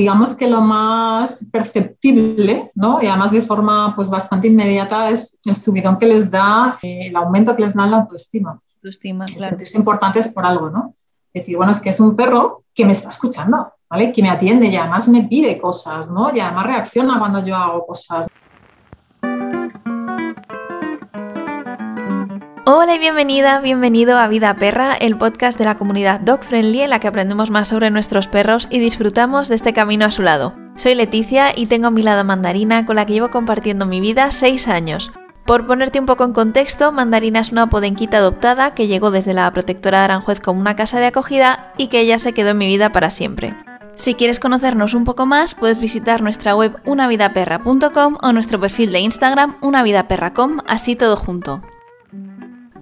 digamos que lo más perceptible, ¿no? Y además de forma pues bastante inmediata es el subidón que les da, eh, el aumento que les da la autoestima. Autoestima, claro. Sentirse importantes por algo, ¿no? Decir, bueno, es que es un perro que me está escuchando, ¿vale? Que me atiende y además me pide cosas, ¿no? Y además reacciona cuando yo hago cosas. Hola y bienvenida, bienvenido a Vida Perra, el podcast de la comunidad Dog Friendly en la que aprendemos más sobre nuestros perros y disfrutamos de este camino a su lado. Soy Leticia y tengo a mi lado Mandarina con la que llevo compartiendo mi vida 6 años. Por ponerte un poco en contexto, Mandarina es una podenquita adoptada que llegó desde la protectora de Aranjuez como una casa de acogida y que ella se quedó en mi vida para siempre. Si quieres conocernos un poco más, puedes visitar nuestra web unavidaperra.com o nuestro perfil de Instagram unavidaperra.com, así todo junto.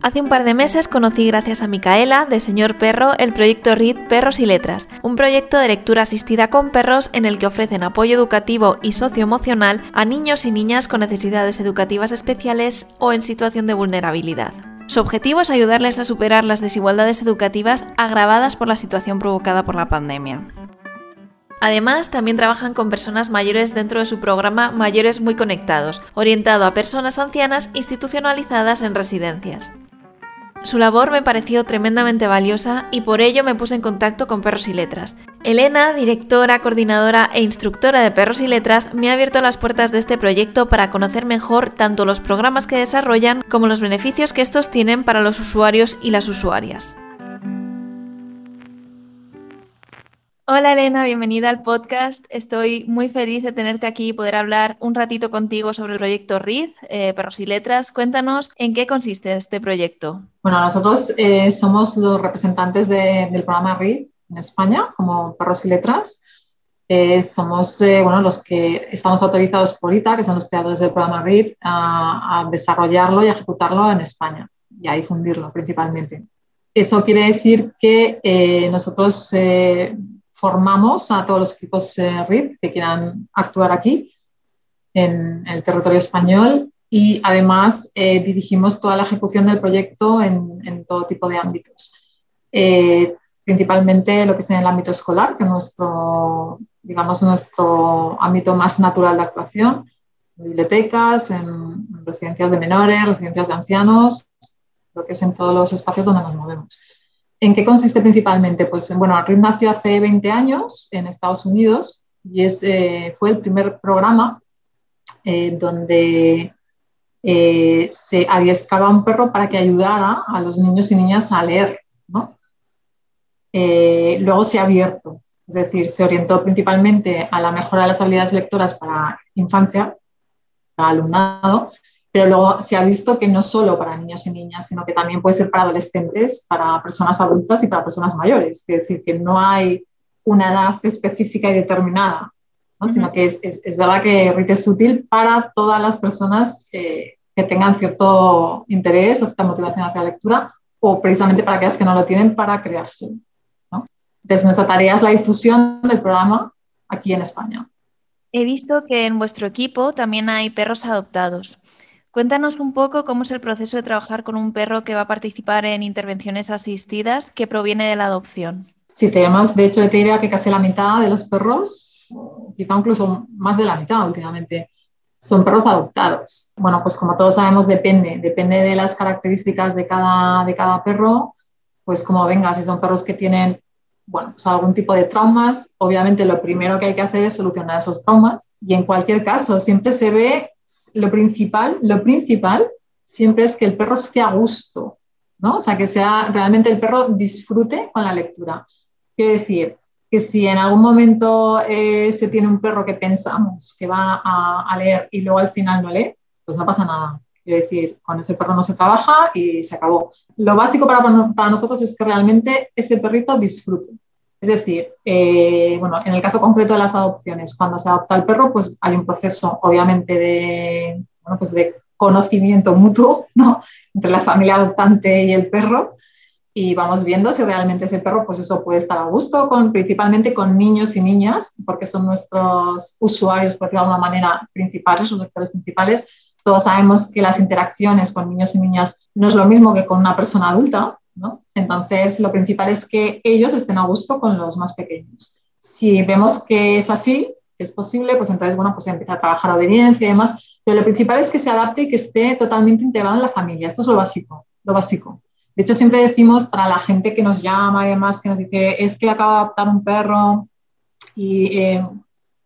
Hace un par de meses conocí gracias a Micaela, de Señor Perro, el proyecto RID Perros y Letras, un proyecto de lectura asistida con perros en el que ofrecen apoyo educativo y socioemocional a niños y niñas con necesidades educativas especiales o en situación de vulnerabilidad. Su objetivo es ayudarles a superar las desigualdades educativas agravadas por la situación provocada por la pandemia. Además, también trabajan con personas mayores dentro de su programa Mayores Muy Conectados, orientado a personas ancianas institucionalizadas en residencias. Su labor me pareció tremendamente valiosa y por ello me puse en contacto con Perros y Letras. Elena, directora, coordinadora e instructora de Perros y Letras, me ha abierto las puertas de este proyecto para conocer mejor tanto los programas que desarrollan como los beneficios que estos tienen para los usuarios y las usuarias. Hola Elena, bienvenida al podcast. Estoy muy feliz de tenerte aquí y poder hablar un ratito contigo sobre el proyecto RID, eh, Perros y Letras. Cuéntanos en qué consiste este proyecto. Bueno, nosotros eh, somos los representantes del programa RID en España como Perros y Letras. Eh, somos bueno, los que estamos autorizados por ITA, que son los creadores del programa RID, a, a desarrollarlo y ejecutarlo en España y a difundirlo principalmente. Eso quiere decir que nosotros formamos a todos los equipos eh, RIP que quieran actuar aquí en el territorio español y además eh, dirigimos toda la ejecución del proyecto en, todo tipo de ámbitos. Eh, principalmente lo que es en el ámbito escolar, que es nuestro, digamos, nuestro ámbito más natural de actuación, en bibliotecas, en residencias de menores, residencias de ancianos, lo que es en todos los espacios donde nos movemos. ¿En qué consiste principalmente? Pues bueno, RIP nació hace 20 años en Estados Unidos y es, eh, fue el primer programa eh, donde eh, se adiestraba un perro para que ayudara a los niños y niñas a leer. ¿no? luego se ha abierto, es decir, se orientó principalmente a la mejora de las habilidades lectoras para infancia, para alumnado, pero luego se ha visto que no solo para niños y niñas, sino que también puede ser para adolescentes, para personas adultas y para personas mayores. Es decir, que no hay una edad específica y determinada, sino que es, es, verdad que RIT es útil para todas las personas que tengan cierto interés o cierta motivación hacia la lectura o precisamente para aquellas que no lo tienen para crearse. ¿no? Entonces, nuestra tarea es la difusión del programa aquí en España. He visto que en vuestro equipo también hay perros adoptados. Cuéntanos un poco cómo es el proceso de trabajar con un perro que va a participar en intervenciones asistidas que proviene de la adopción. Sí, tenemos, de hecho, te diría que casi la mitad de los perros, quizá incluso más de la mitad últimamente, son perros adoptados. Bueno, pues como todos sabemos, depende, depende de las características de cada, de cada perro, pues como venga, si son perros que tienen bueno, pues algún tipo de traumas, obviamente lo primero que hay que hacer es solucionar esos traumas y en cualquier caso siempre se ve lo principal, lo principal siempre es que el perro esté a gusto, ¿no? O sea, que sea realmente el perro disfrute con la lectura. Quiero decir, que si en algún momento eh, se tiene un perro que pensamos que va a, leer y luego al final no lee, pues no pasa nada. Quiero decir, con ese perro no se trabaja y se acabó. Lo básico para, para nosotros es que realmente ese perrito disfrute. Es decir, eh, bueno, en el caso concreto de las adopciones, cuando se adopta el perro, pues hay un proceso, obviamente, de, bueno, pues de conocimiento mutuo ¿no? entre la familia adoptante y el perro y vamos viendo si realmente ese perro, pues eso puede estar a gusto, con, principalmente con niños y niñas, porque son nuestros usuarios, por de alguna manera, principales, sus lectores principales. Todos sabemos que las interacciones con niños y niñas no es lo mismo que con una persona adulta, entonces, lo principal es que ellos estén a gusto con los más pequeños. Si vemos que es así, que es posible, pues entonces, bueno, pues empieza a trabajar obediencia y demás, pero lo principal es que se adapte y que esté totalmente integrado en la familia. Esto es lo básico, lo básico. De hecho, siempre decimos para la gente que nos llama y demás, que nos dice, es que acaba de adoptar un perro y eh,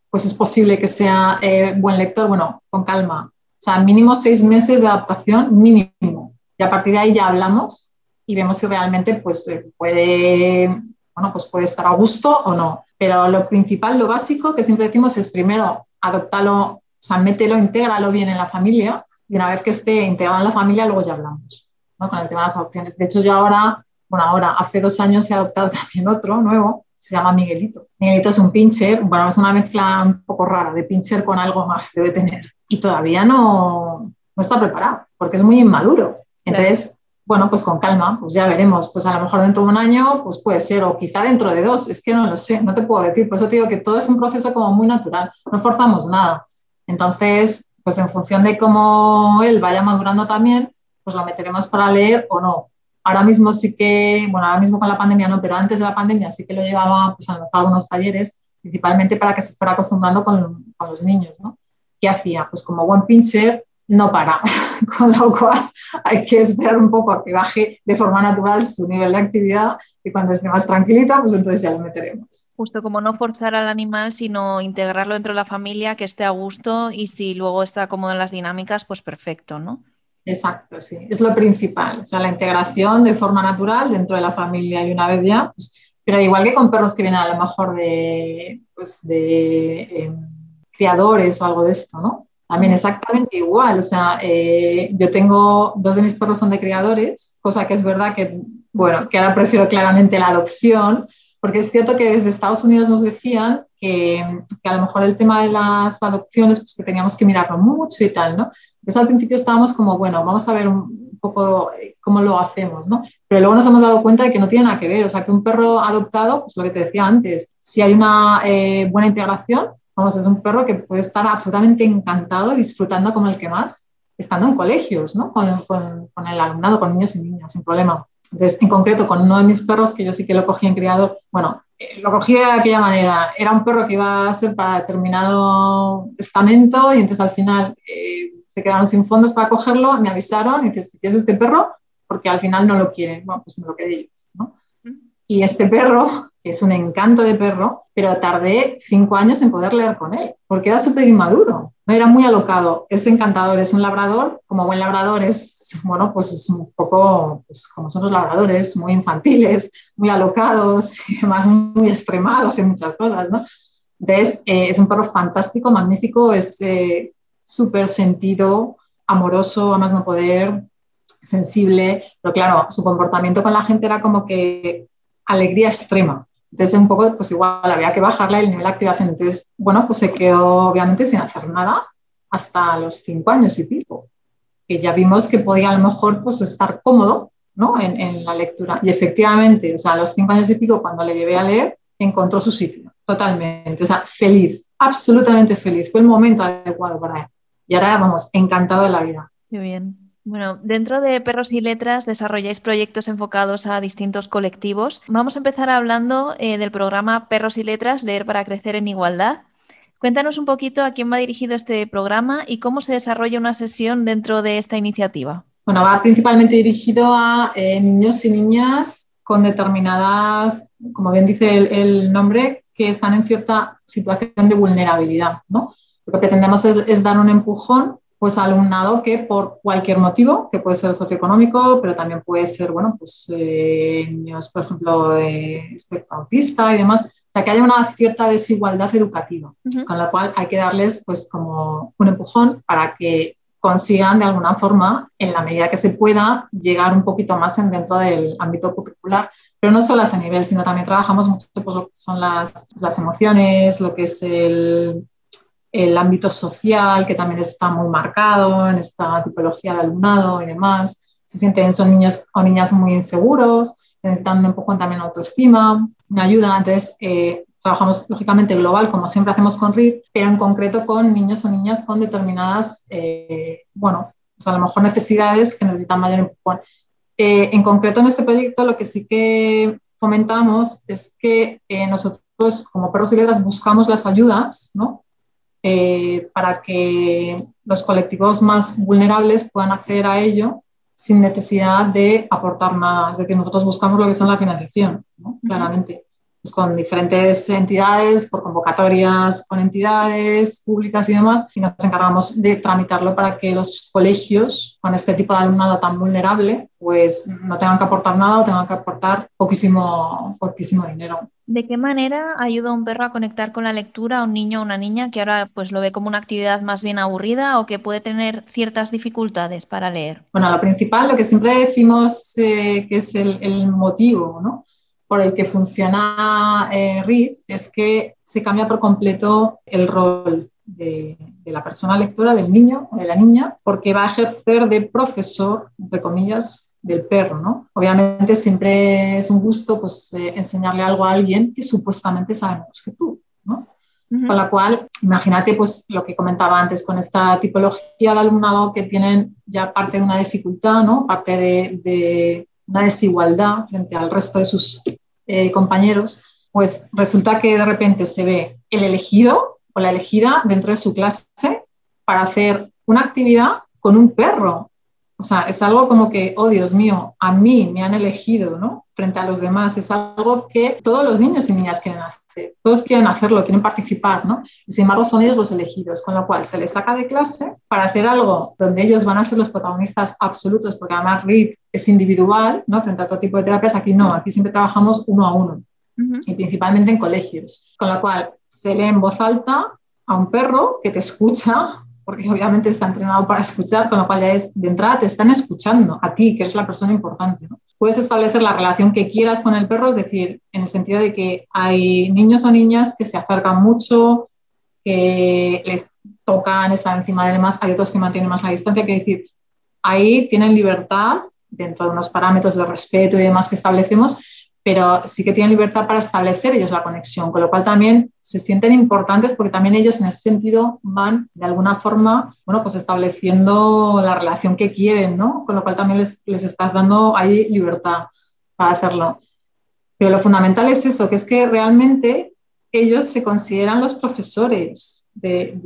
pues es posible que sea eh, buen lector, bueno, con calma. O sea, mínimo seis meses de adaptación, mínimo. Y a partir de ahí ya hablamos y vemos si realmente pues, eh, puede, bueno, pues puede estar a gusto o no. Pero lo principal, lo básico que siempre decimos es primero adoptarlo, o sea, mételo, intégralo bien en la familia y una vez que esté integrado en la familia, luego ya hablamos con el tema de las adopciones. De hecho, yo ahora, bueno, ahora, hace dos años he adoptado también otro nuevo, se llama Miguelito. Miguelito es un pincher, bueno, es una mezcla un poco rara de pincher con algo más, debe tener. Y todavía no, no está preparado, porque es muy inmaduro. Entonces, bueno, pues con calma, pues ya veremos. Pues a lo mejor dentro de un año, pues puede ser, o quizá dentro de dos, es que no lo sé, no te puedo decir. Por eso te digo que todo es un proceso como muy natural, no forzamos nada. Entonces, pues en función de cómo él vaya madurando también, pues lo meteremos para leer o no. Ahora mismo sí que, bueno, ahora mismo con la pandemia no, pero antes de la pandemia sí que lo llevaba pues, a lo mejor algunos talleres, principalmente para que se fuera acostumbrando con, con los niños, ¿no? ¿Qué hacía? Pues como buen pincher, no para, con lo cual hay que esperar un poco a que baje de forma natural su nivel de actividad y cuando esté más tranquilita, pues entonces ya lo meteremos. Justo como no forzar al animal, sino integrarlo dentro de la familia, que esté a gusto y si luego está cómodo en las dinámicas, pues perfecto, ¿no? Exacto, sí. Es lo principal. O sea, la integración de forma natural dentro de la familia y una vez ya, pues, pero igual que con perros que vienen a lo mejor de, pues, de em, criadores o algo de esto, ¿no? También exactamente igual. O sea, eh, yo tengo, dos de mis perros son de criadores, cosa que es verdad que, bueno, que ahora prefiero claramente la adopción, porque es cierto que desde Estados Unidos nos decían que, que, a lo mejor el tema de las adopciones, pues que teníamos que mirarlo mucho y tal, ¿no? Entonces al principio estábamos como, bueno, vamos a ver un poco eh, cómo lo hacemos, ¿no? Pero luego nos hemos dado cuenta de que no tiene nada que ver, o sea, que un perro adoptado, pues lo que te decía antes, si hay una eh, buena integración, vamos, es un perro que puede estar absolutamente encantado, disfrutando como el que más, estando en colegios, ¿no? Con, el alumnado, con niños y niñas, sin problema. Entonces, en concreto, con uno de mis perros, que yo sí que lo cogí en criador, bueno, eh, lo cogí de aquella manera. Era un perro que iba a ser para determinado estamento y entonces al final eh, se quedaron sin fondos para cogerlo, me avisaron y dices, quieres este perro, porque al final no lo quieren. Bueno, pues me lo quedé yo, ¿no? Y este perro es un encanto de perro, pero tardé cinco años en poder leer con él, porque era súper inmaduro, era muy alocado, es encantador, es un labrador, como buen labrador es, bueno, pues es un poco pues, como son los labradores, muy infantiles, muy alocados, además muy extremados en muchas cosas, ¿no? Entonces, eh, es un perro fantástico, magnífico, es eh, súper sentido, amoroso, a más no poder, sensible, pero claro, su comportamiento con la gente era como que alegría extrema. Entonces, un poco, pues igual había que bajarle el nivel de activación. Entonces, bueno, pues se quedó obviamente sin hacer nada hasta los cinco años y pico, que ya vimos que podía a lo mejor pues estar cómodo ¿no? en, en la lectura. Y efectivamente, o sea, a los cinco años y pico, cuando le llevé a leer, encontró su sitio, totalmente, o sea, feliz, absolutamente feliz. Fue el momento adecuado para él. Y ahora, vamos, encantado de la vida. Qué bien. Bueno, dentro de Perros y Letras desarrolláis proyectos enfocados a distintos colectivos. Vamos a empezar hablando eh, del programa Perros y Letras, Leer para Crecer en Igualdad. Cuéntanos un poquito a quién va dirigido este programa y cómo se desarrolla una sesión dentro de esta iniciativa. Bueno, va principalmente dirigido a eh, niños y niñas con determinadas, como bien dice el, nombre, que están en cierta situación de vulnerabilidad. ¿no? Lo que pretendemos es dar un empujón pues alumnado que por cualquier motivo, que puede ser socioeconómico, pero también puede ser, bueno, pues eh, niños, por ejemplo, de espectro autista y demás, o sea, que haya una cierta desigualdad educativa, uh -huh. con la cual hay que darles pues como un empujón para que consigan de alguna forma, en la medida que se pueda, llegar un poquito más en dentro del ámbito curricular, pero no solo a ese nivel, sino también trabajamos mucho pues, lo que son las, las emociones, lo que es el, el ámbito social, que también está muy marcado en esta tipología de alumnado y demás. Se sienten, son niños o niñas muy inseguros, necesitan un poco también autoestima, una ayuda. Entonces, eh, trabajamos lógicamente global, como siempre hacemos con RID, pero en concreto con niños o niñas con determinadas, eh, bueno, pues a lo mejor necesidades que necesitan mayor empujón. Eh, en concreto en este proyecto lo que sí que fomentamos es que nosotros nosotros como perros y letras buscamos las ayudas, ¿no? Eh, para que los colectivos más vulnerables puedan acceder a ello sin necesidad de aportar nada. Es decir, nosotros buscamos lo que son la financiación, ¿no? claramente pues, con diferentes entidades, por convocatorias con entidades públicas y demás, y nos encargamos de tramitarlo para que los colegios con este tipo de alumnado tan vulnerable, pues no tengan que aportar nada o tengan que aportar poquísimo, poquísimo dinero. ¿De qué manera ayuda un perro a conectar con la lectura a un niño o una niña que ahora pues lo ve como una actividad más bien aburrida o que puede tener ciertas dificultades para leer? Bueno, lo principal, lo que siempre decimos eh, que es el, motivo, ¿no? por el que funciona eh, es que se cambia por completo el rol de, la persona lectora, del niño o de la niña, porque va a ejercer de profesor, entre comillas, del perro, ¿no? Obviamente siempre es un gusto pues, eh, enseñarle algo a alguien que supuestamente sabe más que tú, ¿no? Con la cual, imagínate pues lo que comentaba antes con esta tipología de alumnado que tienen ya parte de una dificultad, ¿no? Parte de, de una desigualdad frente al resto de sus eh, compañeros, pues resulta que de repente se ve el elegido o la elegida dentro de su clase para hacer una actividad con un perro. O sea, es algo como que, oh Dios mío, a mí me han elegido, ¿no? Frente a los demás. Es algo que todos los niños y niñas quieren hacer. Todos quieren hacerlo, quieren participar, ¿no? Y sin embargo, son ellos los elegidos, con lo cual se les saca de clase para hacer algo donde ellos van a ser los protagonistas absolutos, porque además READ es individual, ¿no? Frente a todo tipo de terapias, aquí no, aquí siempre trabajamos uno a uno. Y principalmente en colegios. Con lo cual, se lee en voz alta a un perro que te escucha porque obviamente está entrenado para escuchar, con lo cual ya es, de entrada te están escuchando a ti, que eres la persona importante. Puedes establecer la relación que quieras con el perro, es decir, en el sentido de que hay niños o niñas que se acercan mucho, que les tocan, están encima de demás, hay otros que mantienen más la distancia, que decir, ahí tienen libertad dentro de unos parámetros de respeto y demás que establecemos, pero sí que tienen libertad para establecer ellos la conexión, con lo cual también se sienten importantes porque también ellos en ese sentido van de alguna forma, bueno, pues estableciendo la relación que quieren, ¿no? Con lo cual también les, les estás dando ahí libertad para hacerlo. Pero lo fundamental es eso, que es que realmente ellos se consideran los profesores de,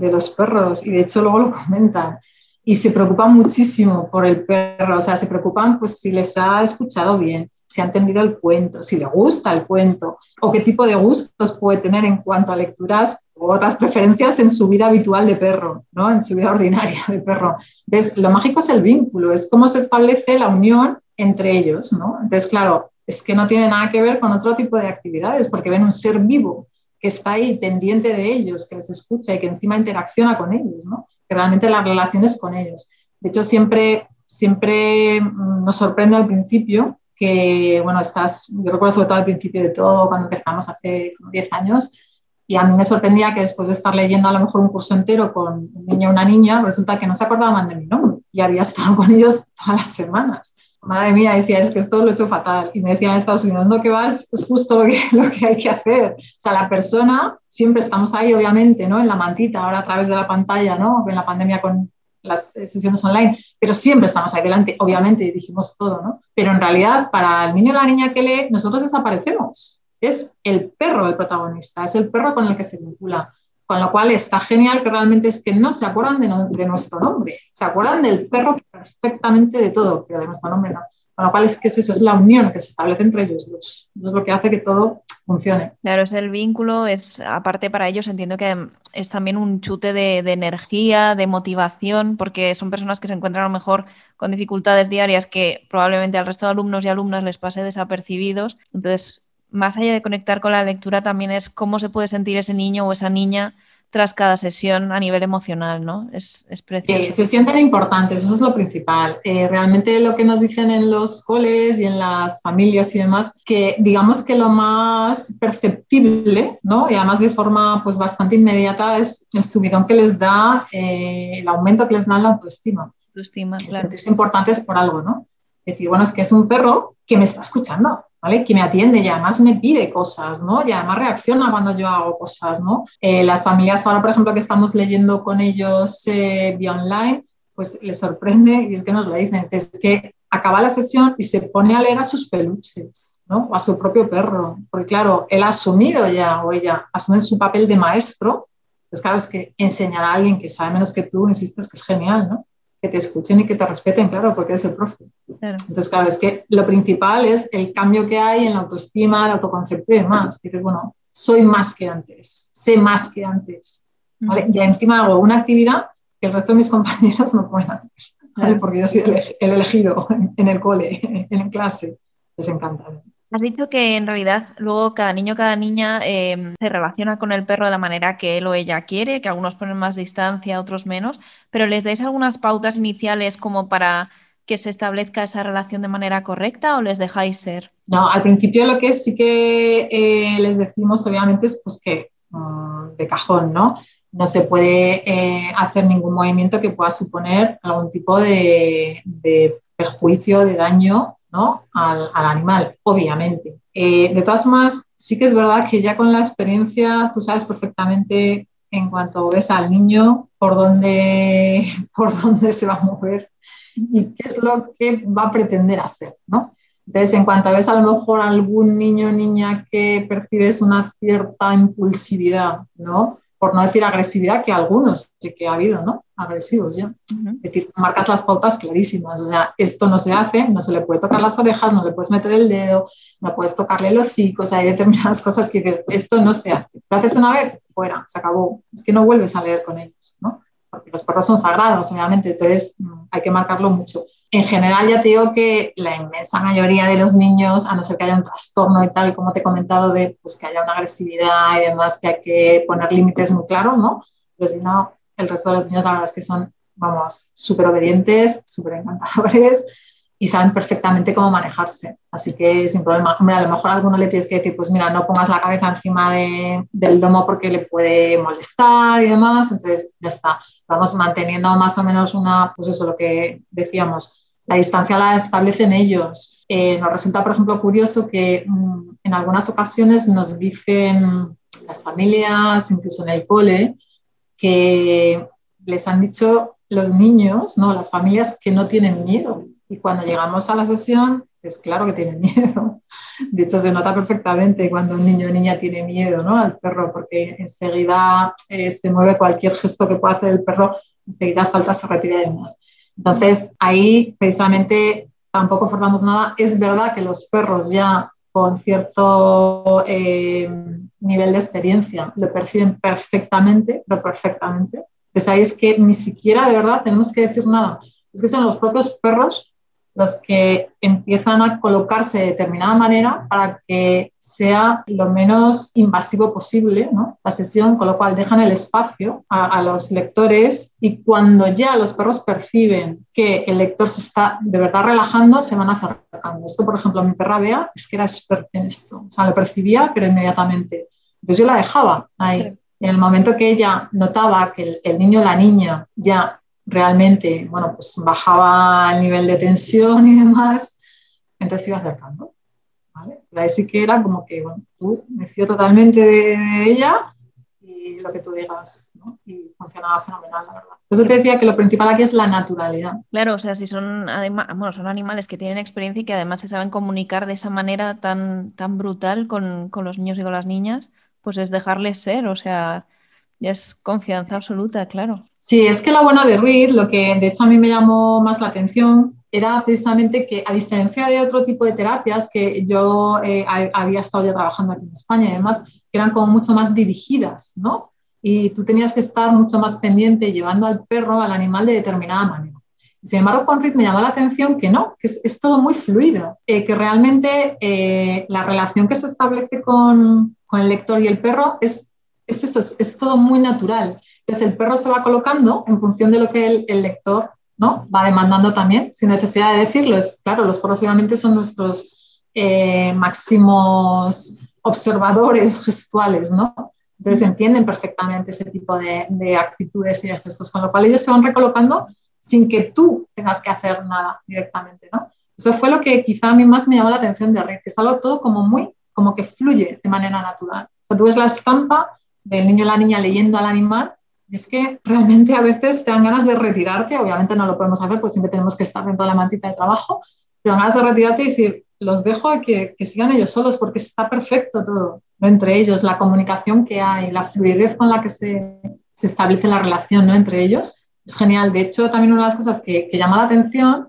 de, los perros y de hecho luego lo comentan y se preocupan muchísimo por el perro, o sea, se preocupan pues si les ha escuchado bien, si ha entendido el cuento, si le gusta el cuento o qué tipo de gustos puede tener en cuanto a lecturas o otras preferencias en su vida habitual de perro, ¿no? en su vida ordinaria de perro. Entonces, lo mágico es el vínculo, es cómo se establece la unión entre ellos. ¿no? Entonces, claro, es que no tiene nada que ver con otro tipo de actividades, porque ven un ser vivo que está ahí pendiente de ellos, que les escucha y que encima interacciona con ellos, ¿no? que realmente las relaciones con ellos. De hecho, siempre, siempre mm, nos sorprende al principio que, bueno, estás, yo recuerdo sobre todo al principio de todo, cuando empezamos hace como 10 años, y a mí me sorprendía que después de estar leyendo a lo mejor un curso entero con un niño o una niña, resulta que no se acordaban de mi nombre y había estado con ellos todas las semanas. Madre mía, decía, es que esto lo he hecho fatal. Y me decían en Estados Unidos, no, que vas, es justo lo que, lo que hay que hacer. O sea, la persona, siempre estamos ahí, obviamente, ¿no? En la mantita, ahora a través de la pantalla, ¿no? En la pandemia con las eh, sesiones online, pero siempre estamos ahí delante, obviamente dirigimos todo, ¿no? Pero en realidad, para el niño o la niña que lee, nosotros desaparecemos. Es el perro el protagonista, es el perro con el que se vincula. Con lo cual está genial que realmente es que no se acuerdan de, de nuestro nombre, se acuerdan del perro perfectamente de todo, pero de nuestro nombre no. Con lo cual es que eso, es la unión que se establece entre ellos dos. Eso es lo que hace que todo funcione. Claro, es el vínculo, es aparte para ellos entiendo que es también un chute de, energía, de motivación, porque son personas que se encuentran a lo mejor con dificultades diarias que probablemente al resto de alumnos y alumnas les pase desapercibidos. Entonces, más allá de conectar con la lectura, también es cómo se puede sentir ese niño o esa niña tras cada sesión a nivel emocional, ¿no? Es, es precioso. Sí, se sienten importantes, eso es lo principal. Eh, realmente lo que nos dicen en los coles y en las familias y demás, que digamos que lo más perceptible, ¿no? Y además de forma pues bastante inmediata es el subidón que les da, eh, el aumento que les da la autoestima. Autoestima, claro. Sentirse importantes por algo, ¿no? Decir, bueno, es que es un perro que me está escuchando, ¿vale? Que me atiende y además me pide cosas, ¿no? Y además reacciona cuando yo hago cosas, ¿no? Eh, las familias ahora, por ejemplo, que estamos leyendo con ellos eh, vía online, pues les sorprende y es que nos lo dicen, es que acaba la sesión y se pone a leer a sus peluches, ¿no? O a su propio perro, porque claro, él ha asumido ya o ella asume su papel de maestro, pues claro, es que enseñar a alguien que sabe menos que tú, insistes que es genial, ¿no? Que te escuchen y que te respeten, claro, porque es el profe. Entonces, claro, es que lo principal es el cambio que hay en la autoestima, el autoconcepto y demás. Que dices, bueno, soy más que antes, sé más que antes. ¿vale? Y encima hago una actividad que el resto de mis compañeros no pueden hacer porque yo soy el elegido en el cole, en clase. Les encanta. Has dicho que en realidad luego cada niño, cada niña em, se relaciona con el perro de la manera que él o ella quiere, que algunos ponen más distancia, otros menos, pero ¿les dais algunas pautas iniciales como para que se establezca esa relación de manera correcta o les dejáis ser? No, al principio lo que sí que eh, les decimos obviamente es pues que mm, de cajón, ¿no? no se puede eh, hacer ningún movimiento que pueda suponer algún tipo de, perjuicio, de daño ¿no? al, animal, obviamente. Eh, de todas formas, sí que es verdad que ya con la experiencia tú sabes perfectamente en cuanto ves al niño por dónde, por dónde se va a mover y qué es lo que va a pretender hacer, ¿no? Entonces, en cuanto ves a lo mejor algún niño o niña que percibes una cierta impulsividad, ¿no? por no decir agresividad, que algunos sí que ha habido, ¿no? Agresivos ya. Es decir, marcas las pautas clarísimas. O sea, esto no se hace, no se le puede tocar las orejas, no le puedes meter el dedo, no puedes tocarle el hocico. O sea, hay determinadas cosas que dices, esto no se hace. Lo haces una vez, fuera, se acabó. Es que no vuelves a leer con ellos, ¿no? Porque los perros son sagrados, obviamente, entonces mm, hay que marcarlo mucho en general ya te digo que la inmensa mayoría de los niños, a no ser que haya un trastorno y tal, como te he comentado, de pues, que haya una agresividad y demás, que hay que poner límites muy claros, ¿no? Pero si no, el resto de los niños la verdad es que son, vamos, súper obedientes, súper encantadores y saben perfectamente cómo manejarse. Así que sin problema. Hombre, a lo mejor a alguno le tienes que decir, pues mira, no pongas la cabeza encima de, del domo porque le puede molestar y demás. Entonces, ya está. Vamos manteniendo más o menos una, pues eso, lo que decíamos, la distancia la establecen ellos. Eh, nos resulta, por ejemplo, curioso que mm, en algunas ocasiones nos dicen las familias, incluso en el cole, que les han dicho los niños, ¿no? las familias que no tienen miedo y cuando llegamos a la sesión, es claro que tiene miedo. De hecho, se nota perfectamente cuando un niño o niña tiene miedo ¿no? al perro, porque enseguida eh, se mueve cualquier gesto que pueda hacer el perro, enseguida salta, se retira y demás. Entonces, ahí precisamente tampoco forzamos nada. Es verdad que los perros ya con cierto eh, nivel de experiencia lo perciben perfectamente, pero perfectamente. Entonces ahí es que ni siquiera de verdad tenemos que decir nada. Es que son los propios perros los que empiezan a colocarse de determinada manera para que sea lo menos invasivo posible ¿no? la sesión, con lo cual dejan el espacio a, los lectores y cuando ya los perros perciben que el lector se está de verdad relajando, se van acercando. Esto, por ejemplo, mi perra Bea es que era experta en esto, o sea, lo percibía, pero inmediatamente. Entonces yo la dejaba ahí. En el momento que ella notaba que el, el niño o la niña ya realmente, bueno, pues bajaba el nivel de tensión y demás, entonces iba acercando. ¿vale? ahí sí que era como que, bueno, tú me fío totalmente de, ella y lo que tú digas, ¿no? Y funcionaba fenomenal, la verdad. Por eso te decía que lo principal aquí es la naturalidad. Claro, o sea, si son, bueno, son animales que tienen experiencia y que además se saben comunicar de esa manera tan, tan brutal con, con los niños y con las niñas, pues es dejarles ser, o sea, ya es confianza absoluta, claro. Sí, es que lo bueno de Ruiz, lo que de hecho a mí me llamó más la atención, era precisamente que a diferencia de otro tipo de terapias que yo eh, había estado ya trabajando aquí en España y además eran como mucho más dirigidas, ¿no? Y tú tenías que estar mucho más pendiente llevando al perro, al animal de determinada manera. Sin embargo, con Ruiz me llamó la atención que no, que es, todo muy fluido, eh, que realmente eh, la relación que se establece con, con el lector y el perro es es eso, es, todo muy natural. Entonces el perro se va colocando en función de lo que el, lector ¿no? va demandando también, sin necesidad de decirlo. Es, claro, los perros obviamente son nuestros eh, máximos observadores gestuales, ¿no? Entonces entienden perfectamente ese tipo de, de, actitudes y de gestos, con lo cual ellos se van recolocando sin que tú tengas que hacer nada directamente, ¿no? Eso fue lo que quizá a mí más me llamó la atención de Red, que es algo todo como muy, como que fluye de manera natural. O sea, tú ves la estampa del niño o la niña leyendo al animal Y es que realmente a veces te dan ganas de retirarte, obviamente no lo podemos hacer, pues siempre tenemos que estar dentro de la mantita de trabajo, pero ganas de retirarte y decir, los dejo a que, que sigan ellos solos porque está perfecto todo ¿no? entre ellos, la comunicación que hay, la fluidez con la que se, se establece la relación ¿no? entre ellos. Es genial. De hecho, también una de las cosas que, que llama la atención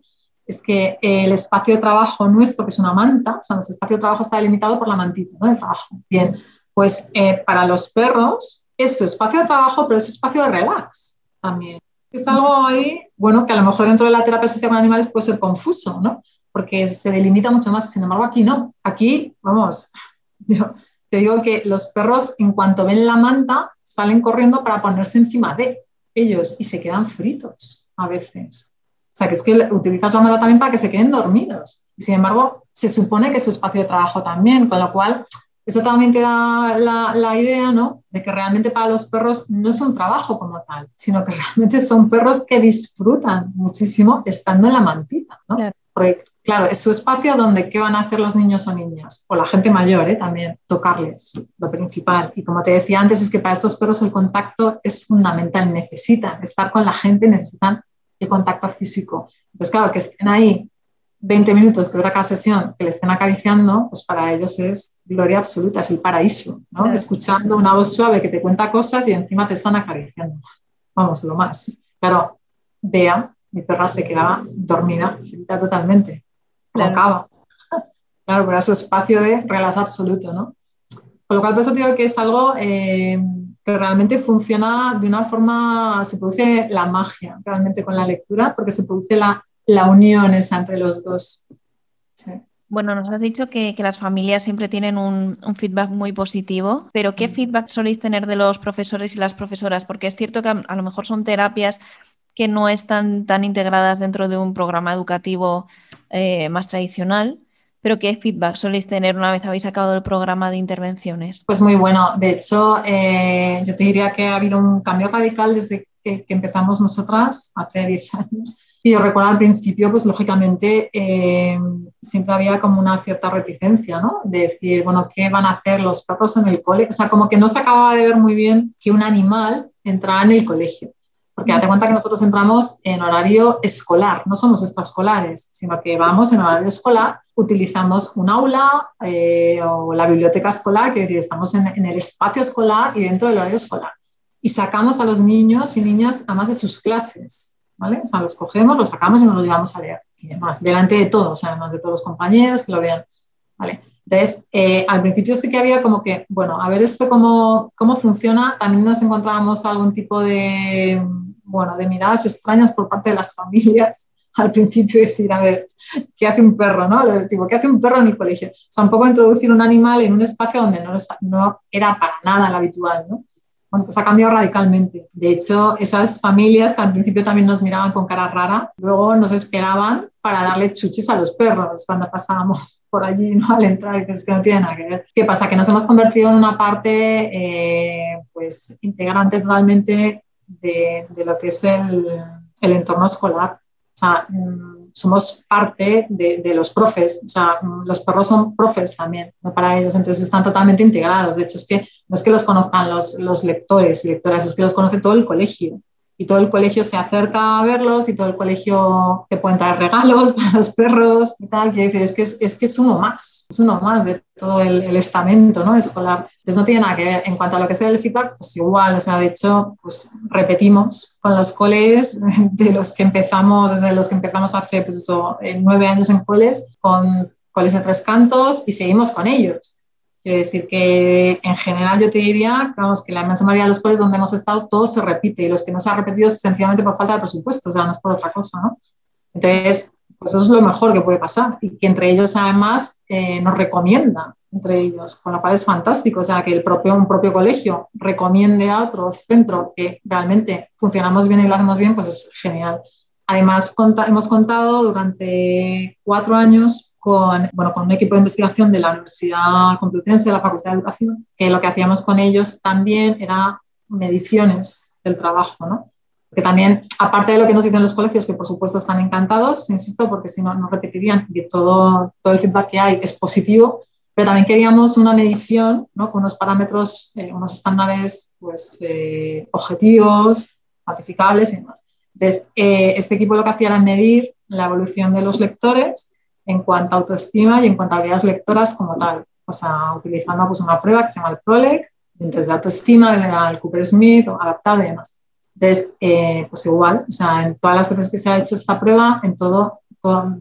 es que el espacio de trabajo nuestro, que es una manta, o sea, nuestro espacio de trabajo está delimitado por la mantita de trabajo. Bien, pues eh, para los perros es su espacio de trabajo, pero es su espacio de relax también. Es algo ahí, bueno, que a lo mejor dentro de la terapia sistema de animales puede ser confuso, ¿no? Porque se delimita mucho más. Sin embargo, aquí no. Aquí, vamos, yo te digo que los perros, en cuanto ven la manta, salen corriendo para ponerse encima de ellos y se quedan fritos a veces. O sea, que es que utilizas la manta también para que se queden dormidos. Sin embargo, se supone que es su espacio de trabajo también, con lo cual eso también te da la, idea, ¿no? De que realmente para los perros no es un trabajo como tal, sino que realmente son perros que disfrutan muchísimo estando en la mantita, ¿no? Porque, claro, es su espacio donde qué van a hacer los niños o niñas, o la gente mayor, ¿eh? También, tocarles, lo principal. Y como te decía antes, es que para estos perros el contacto es fundamental, necesitan estar con la gente, necesitan el contacto físico. Entonces, claro, que estén ahí 20 minutos que dura cada sesión que le estén acariciando, pues para ellos es gloria absoluta, es el paraíso, ¿no? Escuchando una voz suave que te cuenta cosas y encima te están acariciando. Vamos, lo más. Claro, vea, mi perra se quedaba dormida, totalmente. Claro. Acaba. Claro, pero su espacio de relax absoluto, ¿no? Con lo cual, por eso digo que es algo eh, que realmente funciona de una forma, se produce la magia realmente con la lectura, porque se produce la la unión esa entre los dos. Bueno, nos has dicho que, las familias siempre tienen un, feedback muy positivo, pero ¿qué mm. feedback soléis tener de los profesores y las profesoras? Porque es cierto que a, lo mejor son terapias que no están tan integradas dentro de un programa educativo eh, más tradicional, pero ¿qué feedback soléis tener una vez habéis acabado el programa de intervenciones? Pues muy bueno. De hecho, eh, yo te diría que ha habido un cambio radical desde que, que empezamos nosotras hace 10 años y recuerdo al principio, pues lógicamente eh, siempre había como una cierta reticencia, ¿no? De decir, bueno, ¿qué van a hacer los perros en el cole? O sea, como que no se acababa de ver muy bien que un animal entrara en el colegio. Porque date cuenta que nosotros entramos en horario escolar, no somos extraescolares, sino que vamos en horario escolar, utilizamos un aula eh, o la biblioteca escolar, que decir, estamos en, en el espacio escolar y dentro del horario escolar. Y sacamos a los niños y niñas a más de sus clases. O sea, los cogemos, los sacamos y nos los llevamos a leer. Y delante de todos, además de todos los compañeros que lo vean, ¿vale? Entonces, eh, al principio sí que había como que, bueno, a ver esto cómo, cómo funciona. También nos encontrábamos algún tipo de, bueno, de miradas extrañas por parte de las familias. Al principio decir, a ver, ¿qué hace un perro? ¿no? Tipo, ¿Qué hace un perro en el colegio? O sea, un poco introducir un animal en un espacio donde no, no era para nada lo habitual, ¿no? Bueno, pues ha cambiado radicalmente. De hecho, esas familias que al principio también nos miraban con cara rara, luego nos esperaban para darle chuchis a los perros cuando pasábamos por allí ¿no? al entrar, que es que no tiene nada que ver. ¿Qué pasa? Que nos hemos convertido en una parte eh, pues integrante totalmente de, de, lo que es el, el entorno escolar. O sea, mm, somos parte de, de, los profes, o sea, mm, los perros son profes también, ¿no? para ellos, entonces están totalmente integrados. De hecho, es que no es que los conozcan los, los lectores y lectoras, es que los conoce todo el colegio. Y todo el colegio se acerca a verlos y todo el colegio te pueden traer regalos para los perros y tal. Quiero decir, es que es, es, que es uno más, es uno más de todo el, el, estamento ¿no? escolar. Entonces no tiene nada que ver. En cuanto a lo que es el feedback, pues igual, o sea, de hecho, pues repetimos con los coles de los que empezamos, desde los que empezamos hace, pues eso, nueve años en coles, con coles de tres cantos y seguimos con ellos. Quiero decir que en general yo te diría vamos, que la inmensa mayoría de los coles donde hemos estado todo se repite y los que no se han repetido es sencillamente por falta de presupuesto, o sea, no es por otra cosa, ¿no? Entonces, pues eso es lo mejor que puede pasar y que entre ellos además eh, nos recomienda entre ellos, con lo cual es fantástico, o sea, que el propio, un propio colegio recomiende a otro centro que realmente funcionamos bien y lo hacemos bien, pues es genial. Además, hemos contado durante cuatro años con, bueno, con un equipo de investigación de la Universidad Complutense, de la Facultad de Educación, que lo que hacíamos con ellos también era mediciones del trabajo, ¿no? Que también, aparte de lo que nos dicen los colegios, que por supuesto están encantados, insisto, porque si no, no repetirían que todo, todo el feedback que hay es positivo, pero también queríamos una medición ¿no? con unos parámetros, eh, unos estándares pues, eh, objetivos, cuantificables y demás. Entonces, eh, este equipo lo que hacía era medir la evolución de los lectores en cuanto a autoestima y en cuanto a habilidades lectoras como tal. O sea, utilizando pues, una prueba que se llama el PROLEC, de autoestima, el Cooper Smith, adaptable y demás. Entonces, pues igual, o sea, en todas las veces que se ha hecho esta prueba, en todo, todo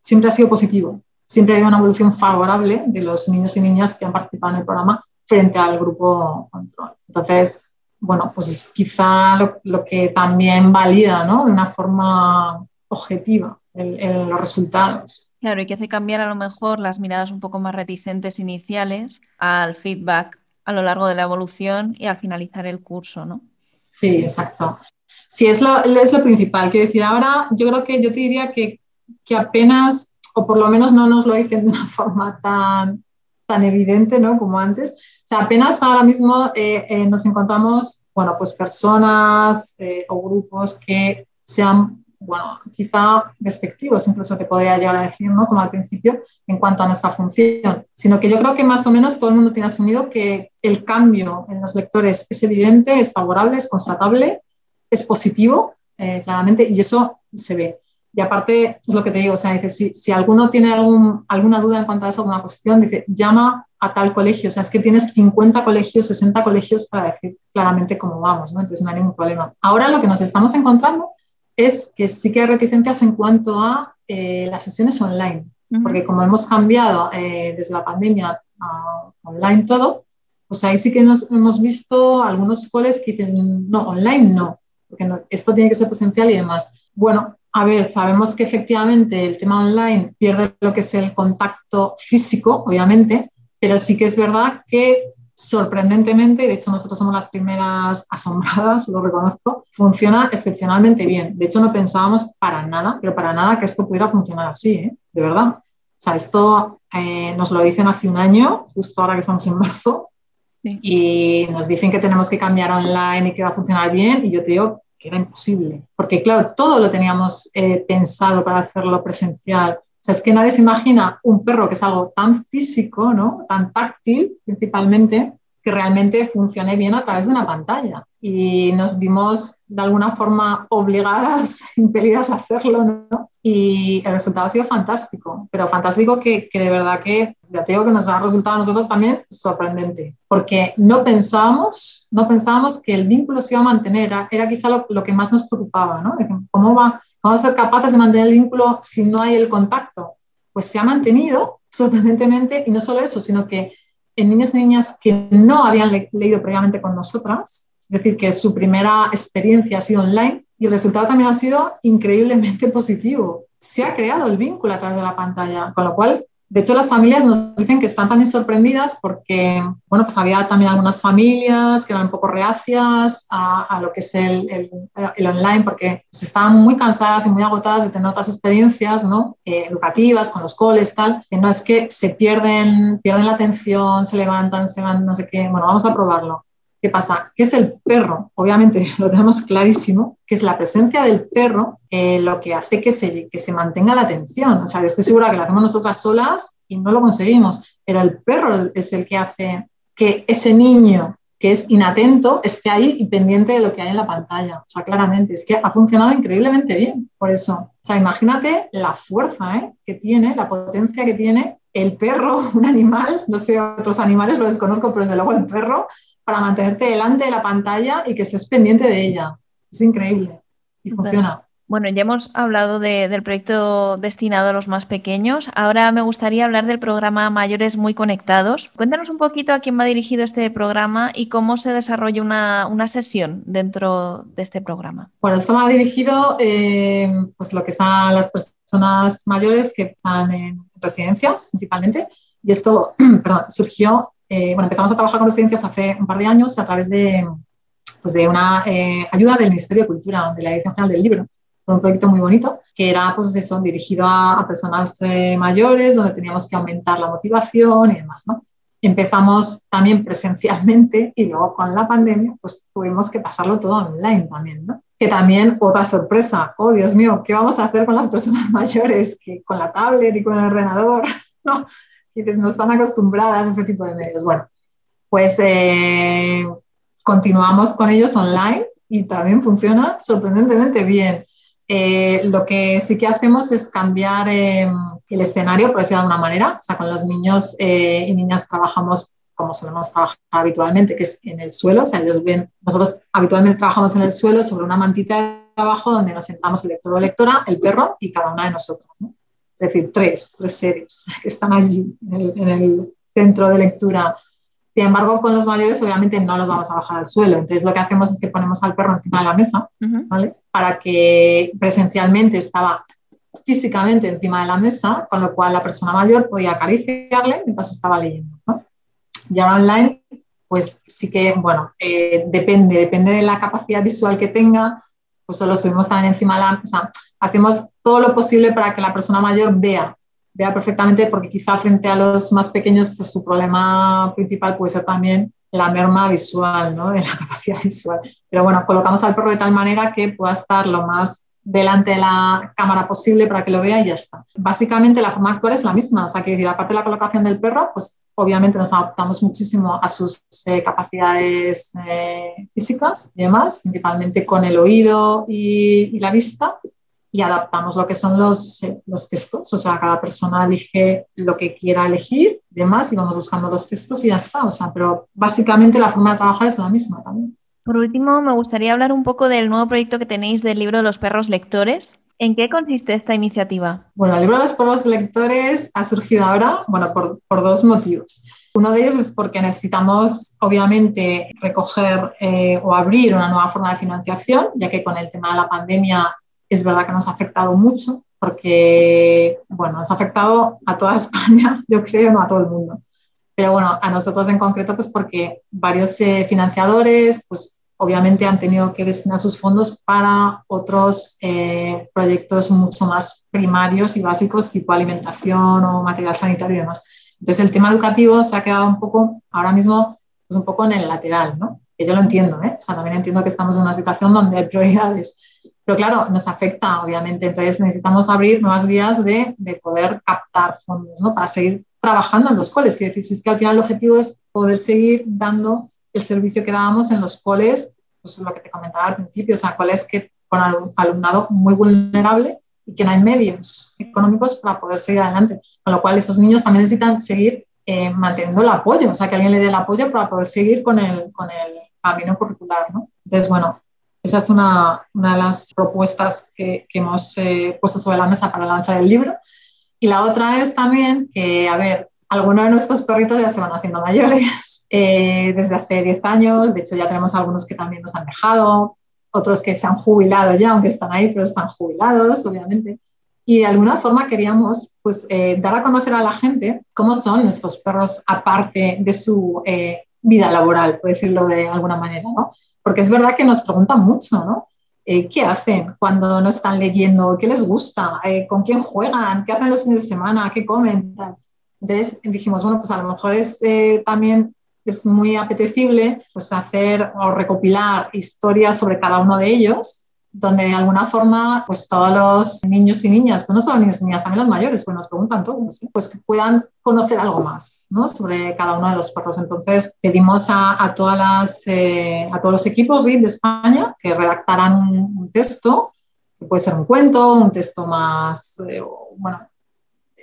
siempre ha sido positivo siempre hay una evolución favorable de los niños y niñas que han participado en el programa frente al grupo control. Entonces, bueno, pues quizá lo, que también valida ¿no? de una forma objetiva los resultados. Claro, y que hace cambiar a lo mejor las miradas un poco más reticentes iniciales al feedback a lo largo de la evolución y al finalizar el curso, ¿no? Sí, exacto. Sí, es lo, es lo principal. Quiero decir, ahora yo creo que yo te diría que, que apenas o por lo menos no nos lo dicen de una forma tan, tan evidente ¿no? como antes. O sea, apenas ahora mismo eh, eh, nos encontramos, bueno, pues personas eh, o grupos que sean, bueno, quizá despectivos, incluso te podría llegar a decir, ¿no? Como al principio, en cuanto a nuestra función, sino que yo creo que más o menos todo el mundo tiene asumido que el cambio en los lectores es evidente, es favorable, es constatable, es positivo, claramente, y eso se ve. Y aparte, es lo que te digo, o sea, dice, si, si alguno tiene algún, alguna duda en cuanto a esa alguna cuestión, dice, llama a tal colegio, o sea, es que tienes 50 colegios, 60 colegios para decir claramente cómo vamos, ¿no? Entonces no hay ningún problema. Ahora lo que nos estamos encontrando es que sí que hay reticencias en cuanto a eh, las sesiones online, porque como hemos cambiado eh, desde la pandemia a online todo, pues ahí sí que nos hemos visto algunos coles que dicen, no, online no, porque esto tiene que ser presencial y demás. Bueno, a ver, sabemos que efectivamente el tema online pierde lo que es el contacto físico, obviamente, pero sí que es verdad que sorprendentemente, de hecho nosotros somos las primeras asombradas, lo reconozco, funciona excepcionalmente bien. De hecho no pensábamos para nada, pero para nada que esto pudiera funcionar así, ¿eh? de verdad. O sea, esto eh, nos lo dicen hace un año, justo ahora que estamos en marzo, y nos dicen que tenemos que cambiar online y que va a funcionar bien, y yo te digo que era imposible, porque claro, todo lo teníamos eh, pensado para hacerlo presencial. O sea, es que nadie se imagina un perro que es algo tan físico, ¿no? tan táctil principalmente, que realmente funcione bien a través de una pantalla. Y nos vimos de alguna forma obligadas, impelidas a hacerlo, ¿no? Y el resultado ha sido fantástico, pero fantástico que, que, de verdad que, ya te digo que nos ha resultado a nosotros también sorprendente, porque no pensábamos, no pensábamos que el vínculo se iba a mantener, era, era quizá lo, que más nos preocupaba, ¿no? ¿Cómo va, vamos a ser capaces de mantener el vínculo si no hay el contacto? Pues se ha mantenido sorprendentemente, y no solo eso, sino que en niños y niñas que no habían leído previamente con nosotras, es decir, que su primera experiencia ha sido online y el resultado también ha sido increíblemente positivo. Se ha creado el vínculo a través de la pantalla, con lo cual de hecho, las familias nos dicen que están también sorprendidas porque, bueno, pues había también algunas familias que eran un poco reacias a, lo que es el, el, online porque pues, estaban muy cansadas y muy agotadas de tener otras experiencias ¿no? Eh, educativas con los coles, tal. Que no es que se pierden, pierden la atención, se levantan, se van, no sé qué. Bueno, vamos a probarlo. ¿Qué pasa? ¿Qué es el perro? Obviamente lo tenemos clarísimo, que es la presencia del perro eh, lo que hace que se, que se mantenga la atención. O sea, yo estoy segura que lo hacemos nosotras solas y no lo conseguimos, pero el perro es el que hace que ese niño que es inatento esté ahí y pendiente de lo que hay en la pantalla. O sea, claramente, es que ha funcionado increíblemente bien por eso. O sea, imagínate la fuerza ¿eh? que tiene, la potencia que tiene el perro, un animal, no sé, otros animales lo desconozco, pero desde luego el perro, para mantenerte delante de la pantalla y que estés pendiente de ella. Es increíble y funciona. Bueno, ya hemos hablado del proyecto destinado a los más pequeños. Ahora me gustaría hablar del programa Mayores Muy Conectados. Cuéntanos un poquito a quién va dirigido este programa y cómo se desarrolla una, sesión dentro de este programa. Bueno, esto va dirigido eh, pues lo que son las personas mayores que están en residencias principalmente. Y esto perdón, surgió eh, bueno, empezamos a trabajar con residencias hace un par de años a través de, pues de una eh, ayuda del Ministerio de Cultura, de la Edición General del Libro. Un proyecto muy bonito que era pues eso, dirigido a, personas eh, mayores, donde teníamos que aumentar la motivación y demás. ¿no? Empezamos también presencialmente y luego con la pandemia pues tuvimos que pasarlo todo online también. ¿no? Que también otra sorpresa, oh Dios mío, ¿qué vamos a hacer con las personas mayores? Que con la tablet y con el ordenador, ¿no? No están acostumbradas a este tipo de medios. Bueno, pues eh, continuamos con ellos online y también funciona sorprendentemente bien. Eh, lo que sí que hacemos es cambiar em, el escenario, por decirlo de alguna manera. O sea, con los niños eh, y niñas trabajamos como solemos trabajar habitualmente, que es en el suelo. O sea, ellos ven, nosotros habitualmente trabajamos en el suelo sobre una mantita de trabajo donde nos sentamos el lector o lectora, el perro y cada una de nosotros. Es decir, tres, tres seres que están allí en el, centro de lectura. Sin embargo, con los mayores obviamente no los vamos a bajar al suelo. Entonces lo que hacemos es que ponemos al perro encima de la mesa, ¿vale? Para que presencialmente estaba físicamente encima de la mesa, con lo cual la persona mayor podía acariciarle mientras estaba leyendo. ¿no? Ya online, pues sí que, bueno, eh, depende, depende de la capacidad visual que tenga, pues solo subimos también encima de la mesa. Hacemos todo lo posible para que la persona mayor vea, vea perfectamente, porque quizá frente a los más pequeños, pues su problema principal puede ser también la merma visual, ¿no? De la capacidad visual. Pero bueno, colocamos al perro de tal manera que pueda estar lo más delante de la cámara posible para que lo vea y ya está. Básicamente la forma de actuar es la misma, o sea, que decir, aparte de la colocación del perro, pues obviamente nos adaptamos muchísimo a sus eh, capacidades eh, físicas y demás, principalmente con el oído y, la vista, y adaptamos lo que son los, eh, los textos, o sea, cada persona elige lo que quiera elegir demás, y vamos buscando los textos y ya está, o sea, pero básicamente la forma de trabajar es la misma también. Por último, me gustaría hablar un poco del nuevo proyecto que tenéis del libro de los perros lectores. ¿En qué consiste esta iniciativa? Bueno, el libro de los perros lectores ha surgido ahora, bueno, por, por dos motivos. Uno de ellos es porque necesitamos, obviamente, recoger eh, o abrir una nueva forma de financiación, ya que con el tema de la pandemia es verdad que nos ha afectado mucho, porque, bueno, nos ha afectado a toda España, yo creo, no a todo el mundo. Pero bueno, a nosotros en concreto, pues porque varios eh, financiadores, pues obviamente han tenido que destinar sus fondos para otros eh, proyectos mucho más primarios y básicos, tipo alimentación o material sanitario y demás. Entonces el tema educativo se ha quedado un poco, ahora mismo, pues un poco en el lateral, ¿no? Que yo lo entiendo, ¿eh? O sea, también entiendo que estamos en una situación donde hay prioridades. Pero claro, nos afecta, obviamente. Entonces necesitamos abrir nuevas vías de, de poder captar fondos, ¿no? Para seguir trabajando en los coles. Quiero decir, si es que al final el objetivo es poder seguir dando el servicio que dábamos en los coles, pues lo que te comentaba al principio, o sea, coles que con alumnado muy vulnerable y que no hay medios económicos para poder seguir adelante. Con lo cual, esos niños también necesitan seguir eh, manteniendo el apoyo, o sea, que alguien le dé el apoyo para poder seguir con el, con el camino curricular, ¿no? Entonces, bueno, esa es una, una de las propuestas que, que hemos eh, puesto sobre la mesa para lanzar el libro. Y la otra es también que, a ver, algunos de nuestros perritos ya se van haciendo mayores eh, desde hace 10 años, de hecho ya tenemos algunos que también nos han dejado, otros que se han jubilado ya, aunque están ahí, pero están jubilados, obviamente. Y de alguna forma queríamos pues, eh, dar a conocer a la gente cómo son nuestros perros aparte de su eh, vida laboral, por decirlo de alguna manera, ¿no? Porque es verdad que nos preguntan mucho, ¿no? ¿Qué hacen cuando no están leyendo? ¿Qué les gusta? ¿Con quién juegan? ¿Qué hacen los fines de semana? ¿Qué comen? Entonces dijimos, bueno, pues a lo mejor es eh, también es muy apetecible pues hacer o recopilar historias sobre cada uno de ellos, donde de alguna forma pues todos los niños y niñas, pues no solo niños y niñas, también los mayores, pues nos preguntan todos, pues que puedan conocer algo más ¿no? sobre cada uno de los perros. Entonces pedimos a, todas las, eh, a todos los equipos de España que redactaran un, texto, que puede ser un cuento, un texto más, eh, bueno,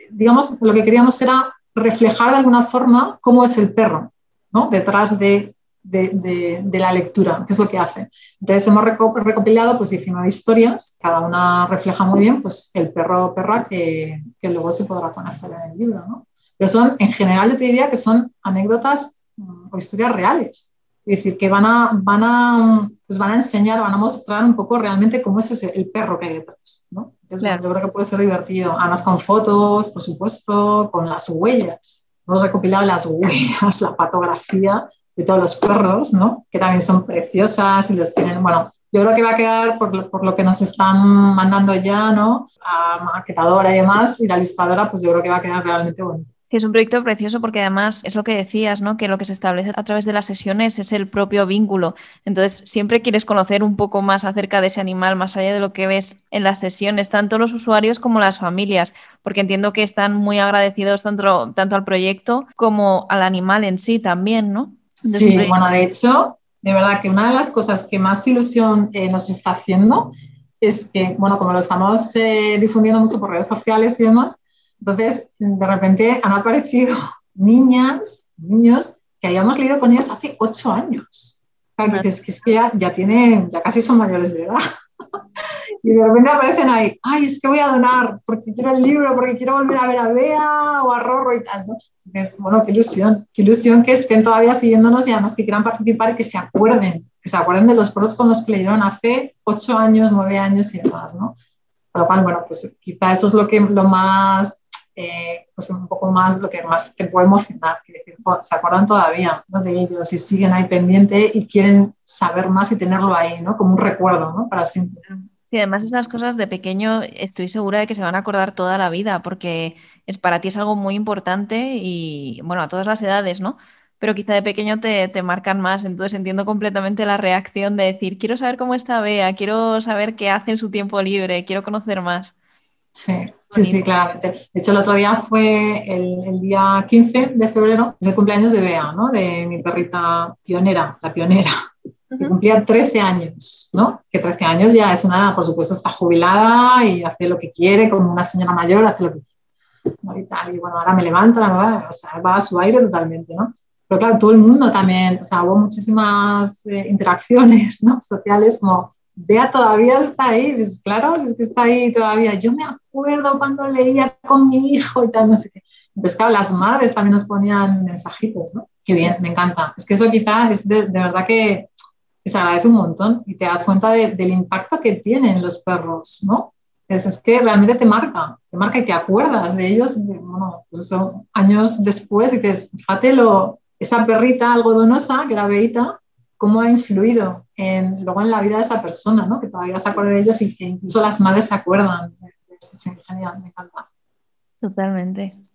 digamos, lo que queríamos era reflejar de alguna forma cómo es el perro, ¿no? Detrás de, de, de, la lectura, qué es lo que hace. Entonces hemos recopilado pues 19 historias, cada una refleja muy bien pues el perro o perra que, que, luego se podrá conocer en el libro, ¿no? Pero son, en general yo te diría que son anécdotas mm, o historias reales. Es decir, que van a, van a, pues van a enseñar, van a mostrar un poco realmente cómo es ese, el perro que hay detrás, ¿no? Entonces, yo creo que puede ser divertido. Además, con fotos, por supuesto, con las huellas. Hemos recopilado las huellas, la patografía de todos los perros, ¿no? Que también son preciosas y los tienen, bueno, yo creo que va a quedar, por lo, que nos están mandando ya, ¿no? A maquetadora y demás, y la ilustradora, pues yo creo que va a quedar realmente bonito. Sí, es un proyecto precioso porque además es lo que decías, ¿no? Que lo que se establece a través de las sesiones es el propio vínculo. Entonces, siempre quieres conocer un poco más acerca de ese animal, más allá de lo que ves en las sesiones, tanto los usuarios como las familias, porque entiendo que están muy agradecidos tanto al proyecto como al animal en sí también, ¿no? Sí, bueno, de hecho, de verdad que una de las cosas que más ilusión eh, nos está haciendo es que, bueno, como lo estamos eh, difundiendo mucho por redes sociales y demás, entonces, de repente han aparecido niñas, niños que hayamos leído con ellos hace ocho años. Claro, es que, es que ya, ya, tienen, ya casi son mayores de edad. y de repente aparecen ahí, ay, es que voy a donar porque quiero el libro, porque quiero volver a ver a Bea o a Rorro y tal. ¿no? Entonces, bueno, qué ilusión, qué ilusión que estén todavía siguiéndonos y además que quieran participar y que se acuerden, que se acuerden de los poros con los que leyeron hace ocho años, nueve años y demás, ¿no? Por lo cual, bueno, pues quizá eso es lo, que, lo más eh, pues un poco más lo que más te puede emocionar, que decir, se acuerdan todavía de ellos y siguen ahí pendiente y quieren saber más y tenerlo ahí, ¿no? Como un recuerdo, ¿no? Para siempre. Sí, además esas cosas de pequeño estoy segura de que se van a acordar toda la vida porque es para ti es algo muy importante y bueno, a todas las edades, ¿no? Pero quizá de pequeño te, te marcan más, entonces entiendo completamente la reacción de decir, quiero saber cómo está Bea, quiero saber qué hace en su tiempo libre, quiero conocer más. Sí, sí, sí, claramente. De hecho, el otro día fue el, día 15 de febrero, es el cumpleaños de Bea, ¿no? De mi perrita pionera, la pionera, que cumplía 13 años, ¿no? Que 13 años ya es una, por supuesto, está jubilada y hace lo que quiere, como una señora mayor, hace lo que quiere. Y, tal. y bueno, ahora me levanta, va, o sea, va a su aire totalmente, ¿no? Pero claro, todo el mundo también, o sea, hubo muchísimas eh, interacciones ¿no? sociales como Bea todavía está ahí, pues claro, es que está ahí todavía. Yo me acuerdo cuando leía con mi hijo y tal, no sé qué. Entonces, claro, las madres también nos ponían mensajitos, ¿no? Qué bien, me encanta. Es que eso quizás es de, verdad que, se agradece un montón y te das cuenta del impacto que tienen los perros, ¿no? Es, es, que realmente te marca, te marca y te acuerdas de ellos, bueno, pues años después y dices, fíjate lo, esa perrita algodonosa, que era Beita, cómo ha influido en, luego en la vida de esa persona, ¿no? que todavía se acuerda de ellos y que incluso las madres se acuerdan. Es genial, me encanta. Totalmente.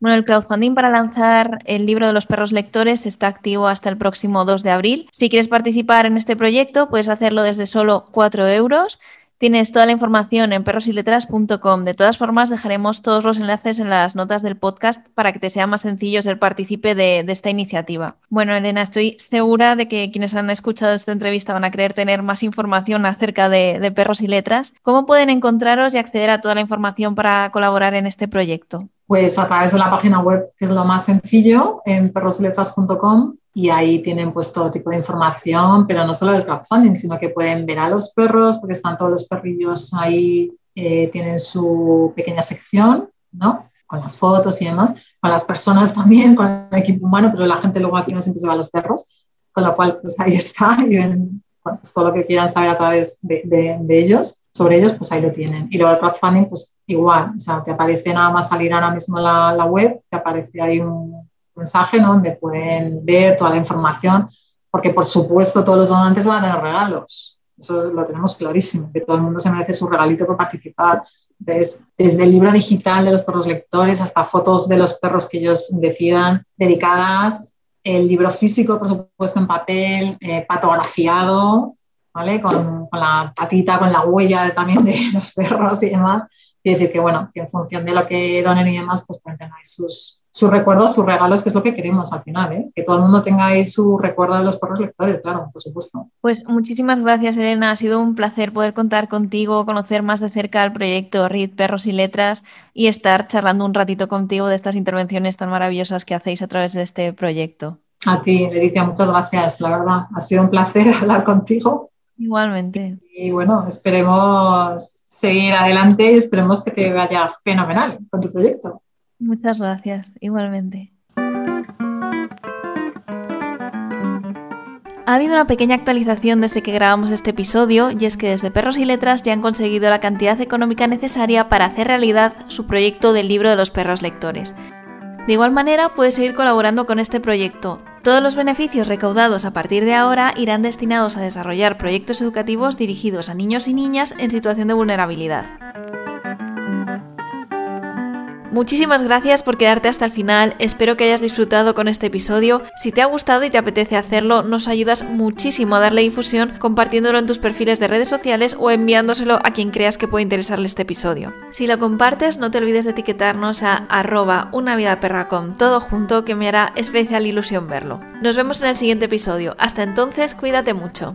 Bueno, el crowdfunding para lanzar el libro de los perros lectores está activo hasta el próximo 2 de abril. Si quieres participar en este proyecto, puedes hacerlo desde solo 4 euros Tienes toda la información en perrosyletras.com. De todas formas, dejaremos todos los enlaces en las notas del podcast para que te sea más sencillo ser partícipe de, esta iniciativa. Bueno, Elena, estoy segura de que quienes han escuchado esta entrevista van a querer tener más información acerca de, de perros y letras. ¿Cómo pueden encontraros y acceder a toda la información para colaborar en este proyecto? Pues a través de la página web, que es lo más sencillo, en perrosyletras.com y ahí tienen pues todo tipo de información, pero no solo del crowdfunding, sino que pueden ver a los perros, porque están todos los perrillos ahí, eh, tienen su pequeña sección, ¿no? Con las fotos y demás, con las personas también, con el equipo humano, pero la gente luego al final siempre se va a los perros, con lo cual pues ahí está y ven pues, todo lo que quieran saber a través de, ellos, sobre ellos, pues ahí lo tienen. Y luego el crowdfunding, pues igual, o sea, te aparece nada más salir ahora mismo la, web, te aparece ahí un mensaje donde pueden ver toda la información, porque por supuesto todos los donantes van a tener regalos. Eso lo tenemos clarísimo, que todo el mundo se merece su regalito por participar. Desde, desde el libro digital de los perros lectores hasta fotos de los perros que ellos decidan dedicadas, el libro físico, por supuesto, en papel, eh, patografiado, ¿vale? Con, la patita, con la huella también de los perros y demás. Quiere decir que, bueno, que en función de lo que donen y demás, pues pueden sus, sus recuerdos, sus regalos, que es lo que queremos al final, ¿eh? que todo el mundo tenga ahí su recuerdo de los perros lectores, claro, por supuesto. Pues muchísimas gracias, Elena. Ha sido un placer poder contar contigo, conocer más de cerca el proyecto RID Perros y Letras y estar charlando un ratito contigo de estas intervenciones tan maravillosas que hacéis a través de este proyecto. A ti, Leticia, muchas gracias, la verdad. Ha sido un placer hablar contigo. Igualmente. Y bueno, esperemos seguir adelante y esperemos que te vaya fenomenal con tu proyecto. Muchas gracias, igualmente. Ha habido una pequeña actualización desde que grabamos este episodio y es que desde Perros y Letras ya han conseguido la cantidad económica necesaria para hacer realidad su proyecto del libro de los perros lectores. De igual manera, puedes seguir colaborando con este proyecto. Todos los beneficios recaudados a partir de ahora irán destinados a desarrollar proyectos educativos dirigidos a niños y niñas en situación de vulnerabilidad. Muchísimas gracias por quedarte hasta el final, espero que hayas disfrutado con este episodio. Si te ha gustado y te apetece hacerlo, nos ayudas muchísimo a darle difusión compartiéndolo en tus perfiles de redes sociales o enviándoselo a quien creas que puede interesarle este episodio. Si lo compartes, no te olvides de etiquetarnos a arroba una vida perra con todo junto que me hará especial ilusión verlo. Nos vemos en el siguiente episodio. Hasta entonces, cuídate mucho.